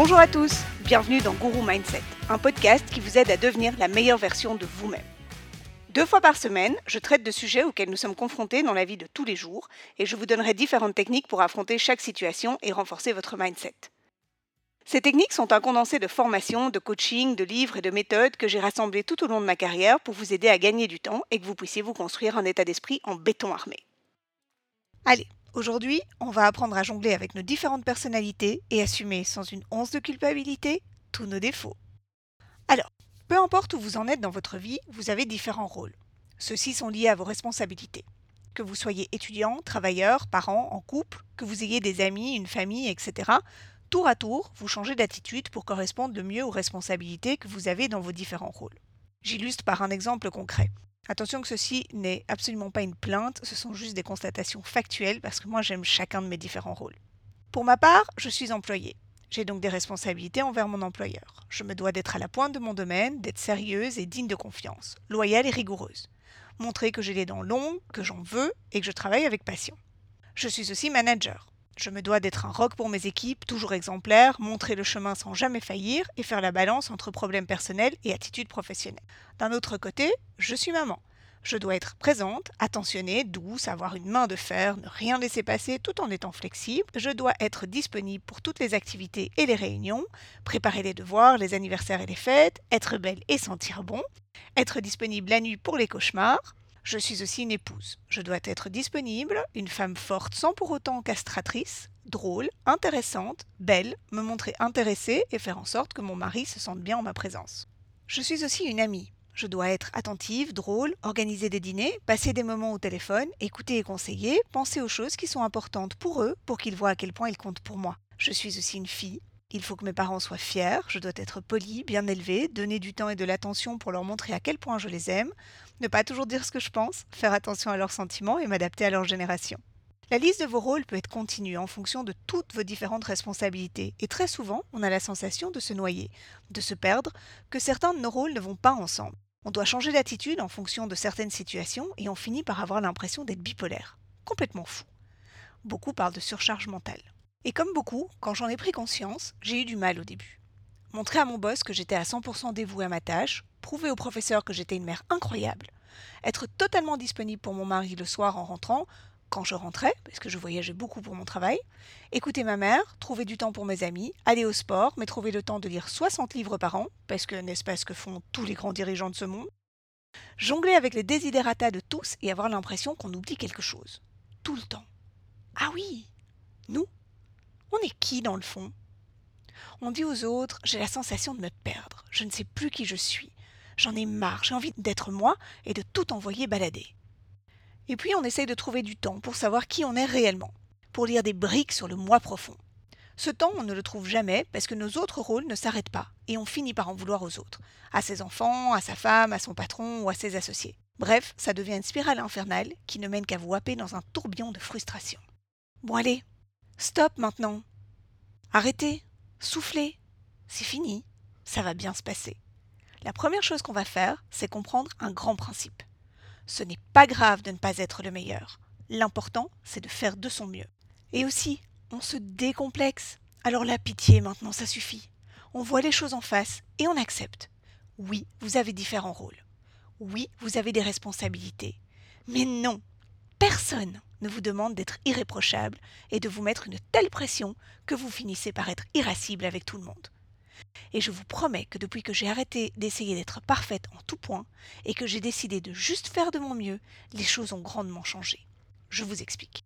Bonjour à tous, bienvenue dans Guru Mindset, un podcast qui vous aide à devenir la meilleure version de vous-même. Deux fois par semaine, je traite de sujets auxquels nous sommes confrontés dans la vie de tous les jours et je vous donnerai différentes techniques pour affronter chaque situation et renforcer votre mindset. Ces techniques sont un condensé de formations, de coaching, de livres et de méthodes que j'ai rassemblées tout au long de ma carrière pour vous aider à gagner du temps et que vous puissiez vous construire un état d'esprit en béton armé. Allez, aujourd'hui, on va apprendre à jongler avec nos différentes personnalités et assumer sans une once de culpabilité tous nos défauts. Alors, peu importe où vous en êtes dans votre vie, vous avez différents rôles. Ceux-ci sont liés à vos responsabilités. Que vous soyez étudiant, travailleur, parent, en couple, que vous ayez des amis, une famille, etc., Tour à tour, vous changez d'attitude pour correspondre le mieux aux responsabilités que vous avez dans vos différents rôles. J'illustre par un exemple concret. Attention que ceci n'est absolument pas une plainte, ce sont juste des constatations factuelles parce que moi j'aime chacun de mes différents rôles. Pour ma part, je suis employée. J'ai donc des responsabilités envers mon employeur. Je me dois d'être à la pointe de mon domaine, d'être sérieuse et digne de confiance, loyale et rigoureuse. Montrer que j'ai les dents longues, que j'en veux et que je travaille avec passion. Je suis aussi manager. Je me dois d'être un rock pour mes équipes, toujours exemplaire, montrer le chemin sans jamais faillir et faire la balance entre problèmes personnels et attitudes professionnelles. D'un autre côté, je suis maman. Je dois être présente, attentionnée, douce, avoir une main de fer, ne rien laisser passer tout en étant flexible. Je dois être disponible pour toutes les activités et les réunions, préparer les devoirs, les anniversaires et les fêtes, être belle et sentir bon, être disponible la nuit pour les cauchemars, je suis aussi une épouse. Je dois être disponible, une femme forte sans pour autant castratrice, drôle, intéressante, belle, me montrer intéressée et faire en sorte que mon mari se sente bien en ma présence. Je suis aussi une amie. Je dois être attentive, drôle, organiser des dîners, passer des moments au téléphone, écouter et conseiller, penser aux choses qui sont importantes pour eux pour qu'ils voient à quel point ils comptent pour moi. Je suis aussi une fille, il faut que mes parents soient fiers, je dois être polie, bien élevée, donner du temps et de l'attention pour leur montrer à quel point je les aime, ne pas toujours dire ce que je pense, faire attention à leurs sentiments et m'adapter à leur génération. La liste de vos rôles peut être continue en fonction de toutes vos différentes responsabilités, et très souvent, on a la sensation de se noyer, de se perdre, que certains de nos rôles ne vont pas ensemble. On doit changer d'attitude en fonction de certaines situations, et on finit par avoir l'impression d'être bipolaire. Complètement fou. Beaucoup parlent de surcharge mentale. Et comme beaucoup, quand j'en ai pris conscience, j'ai eu du mal au début. Montrer à mon boss que j'étais à 100% dévouée à ma tâche, prouver au professeur que j'étais une mère incroyable, être totalement disponible pour mon mari le soir en rentrant, quand je rentrais, parce que je voyageais beaucoup pour mon travail, écouter ma mère, trouver du temps pour mes amis, aller au sport, mais trouver le temps de lire 60 livres par an, parce que n'est-ce pas ce que font tous les grands dirigeants de ce monde, jongler avec les désidératas de tous et avoir l'impression qu'on oublie quelque chose. Tout le temps. Ah oui, nous, on est qui dans le fond? On dit aux autres J'ai la sensation de me perdre, je ne sais plus qui je suis. J'en ai marre, j'ai envie d'être moi et de tout envoyer balader. Et puis on essaye de trouver du temps pour savoir qui on est réellement, pour lire des briques sur le moi profond. Ce temps, on ne le trouve jamais parce que nos autres rôles ne s'arrêtent pas et on finit par en vouloir aux autres, à ses enfants, à sa femme, à son patron ou à ses associés. Bref, ça devient une spirale infernale qui ne mène qu'à vous happer dans un tourbillon de frustration. Bon allez, Stop maintenant. Arrêtez. Soufflez. C'est fini. Ça va bien se passer. La première chose qu'on va faire, c'est comprendre un grand principe. Ce n'est pas grave de ne pas être le meilleur. L'important, c'est de faire de son mieux. Et aussi, on se décomplexe. Alors la pitié, maintenant, ça suffit. On voit les choses en face et on accepte. Oui, vous avez différents rôles. Oui, vous avez des responsabilités. Mais non, personne ne vous demande d'être irréprochable et de vous mettre une telle pression que vous finissez par être irascible avec tout le monde. Et je vous promets que depuis que j'ai arrêté d'essayer d'être parfaite en tout point et que j'ai décidé de juste faire de mon mieux, les choses ont grandement changé. Je vous explique.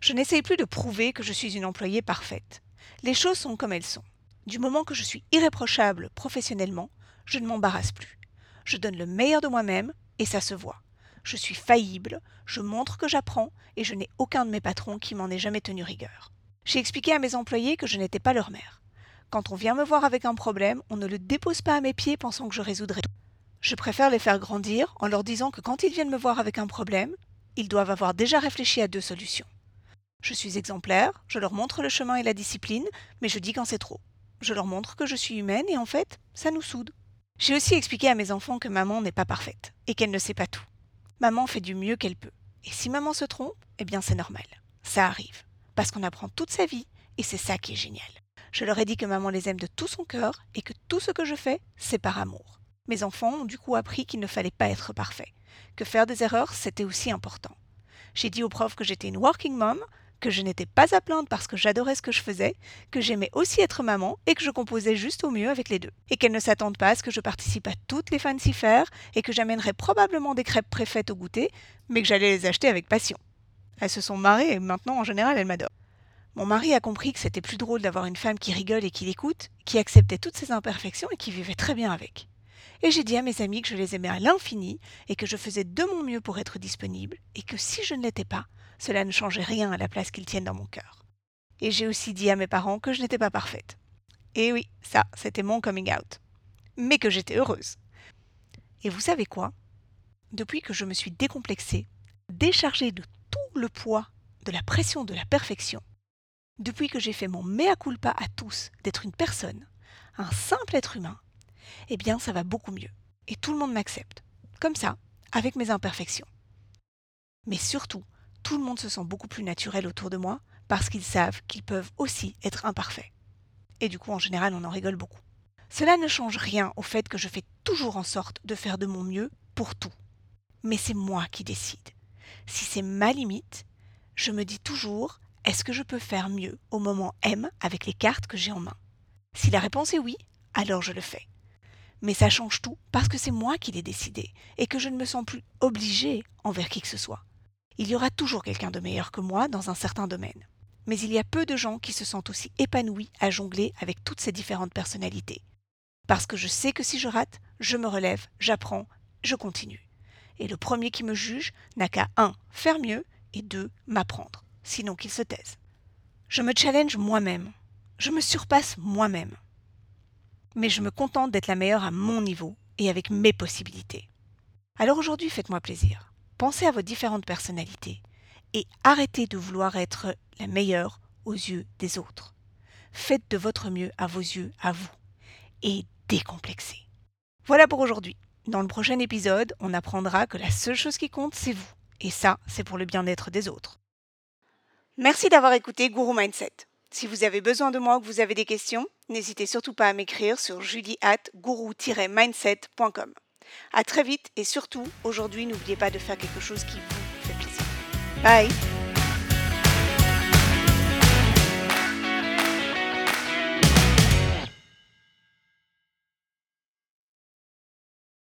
Je n'essaye plus de prouver que je suis une employée parfaite. Les choses sont comme elles sont. Du moment que je suis irréprochable professionnellement, je ne m'embarrasse plus. Je donne le meilleur de moi-même et ça se voit je suis faillible, je montre que j'apprends et je n'ai aucun de mes patrons qui m'en ait jamais tenu rigueur. J'ai expliqué à mes employés que je n'étais pas leur mère. Quand on vient me voir avec un problème, on ne le dépose pas à mes pieds pensant que je résoudrai tout. Je préfère les faire grandir en leur disant que quand ils viennent me voir avec un problème, ils doivent avoir déjà réfléchi à deux solutions. Je suis exemplaire, je leur montre le chemin et la discipline, mais je dis quand c'est trop. Je leur montre que je suis humaine et en fait, ça nous soude. J'ai aussi expliqué à mes enfants que maman n'est pas parfaite et qu'elle ne sait pas tout. Maman fait du mieux qu'elle peut. Et si maman se trompe, eh bien c'est normal. Ça arrive. Parce qu'on apprend toute sa vie et c'est ça qui est génial. Je leur ai dit que maman les aime de tout son cœur et que tout ce que je fais, c'est par amour. Mes enfants ont du coup appris qu'il ne fallait pas être parfait, que faire des erreurs, c'était aussi important. J'ai dit aux profs que j'étais une working mom, que je n'étais pas à plaindre parce que j'adorais ce que je faisais, que j'aimais aussi être maman et que je composais juste au mieux avec les deux. Et qu'elles ne s'attendent pas à ce que je participe à toutes les fancy fairs et que j'amènerais probablement des crêpes préfaites au goûter, mais que j'allais les acheter avec passion. Elles se sont marrées et maintenant en général elles m'adorent. Mon mari a compris que c'était plus drôle d'avoir une femme qui rigole et qui l'écoute, qui acceptait toutes ses imperfections et qui vivait très bien avec. Et j'ai dit à mes amis que je les aimais à l'infini et que je faisais de mon mieux pour être disponible et que si je ne l'étais pas, cela ne changeait rien à la place qu'ils tiennent dans mon cœur. Et j'ai aussi dit à mes parents que je n'étais pas parfaite. Et oui, ça, c'était mon coming out. Mais que j'étais heureuse. Et vous savez quoi? Depuis que je me suis décomplexée, déchargée de tout le poids de la pression de la perfection, depuis que j'ai fait mon mea culpa à tous d'être une personne, un simple être humain, eh bien ça va beaucoup mieux. Et tout le monde m'accepte. Comme ça, avec mes imperfections. Mais surtout, tout le monde se sent beaucoup plus naturel autour de moi parce qu'ils savent qu'ils peuvent aussi être imparfaits. Et du coup, en général, on en rigole beaucoup. Cela ne change rien au fait que je fais toujours en sorte de faire de mon mieux pour tout. Mais c'est moi qui décide. Si c'est ma limite, je me dis toujours est-ce que je peux faire mieux au moment M avec les cartes que j'ai en main? Si la réponse est oui, alors je le fais. Mais ça change tout parce que c'est moi qui l'ai décidé et que je ne me sens plus obligée envers qui que ce soit. Il y aura toujours quelqu'un de meilleur que moi dans un certain domaine. Mais il y a peu de gens qui se sentent aussi épanouis à jongler avec toutes ces différentes personnalités. Parce que je sais que si je rate, je me relève, j'apprends, je continue. Et le premier qui me juge n'a qu'à 1. faire mieux et 2. m'apprendre sinon qu'il se taise. Je me challenge moi-même. Je me surpasse moi-même. Mais je me contente d'être la meilleure à mon niveau et avec mes possibilités. Alors aujourd'hui, faites-moi plaisir. Pensez à vos différentes personnalités et arrêtez de vouloir être la meilleure aux yeux des autres. Faites de votre mieux à vos yeux, à vous, et décomplexez. Voilà pour aujourd'hui. Dans le prochain épisode, on apprendra que la seule chose qui compte, c'est vous. Et ça, c'est pour le bien-être des autres. Merci d'avoir écouté Guru Mindset. Si vous avez besoin de moi ou que vous avez des questions, n'hésitez surtout pas à m'écrire sur julie mindsetcom À très vite et surtout, aujourd'hui, n'oubliez pas de faire quelque chose qui vous fait plaisir. Bye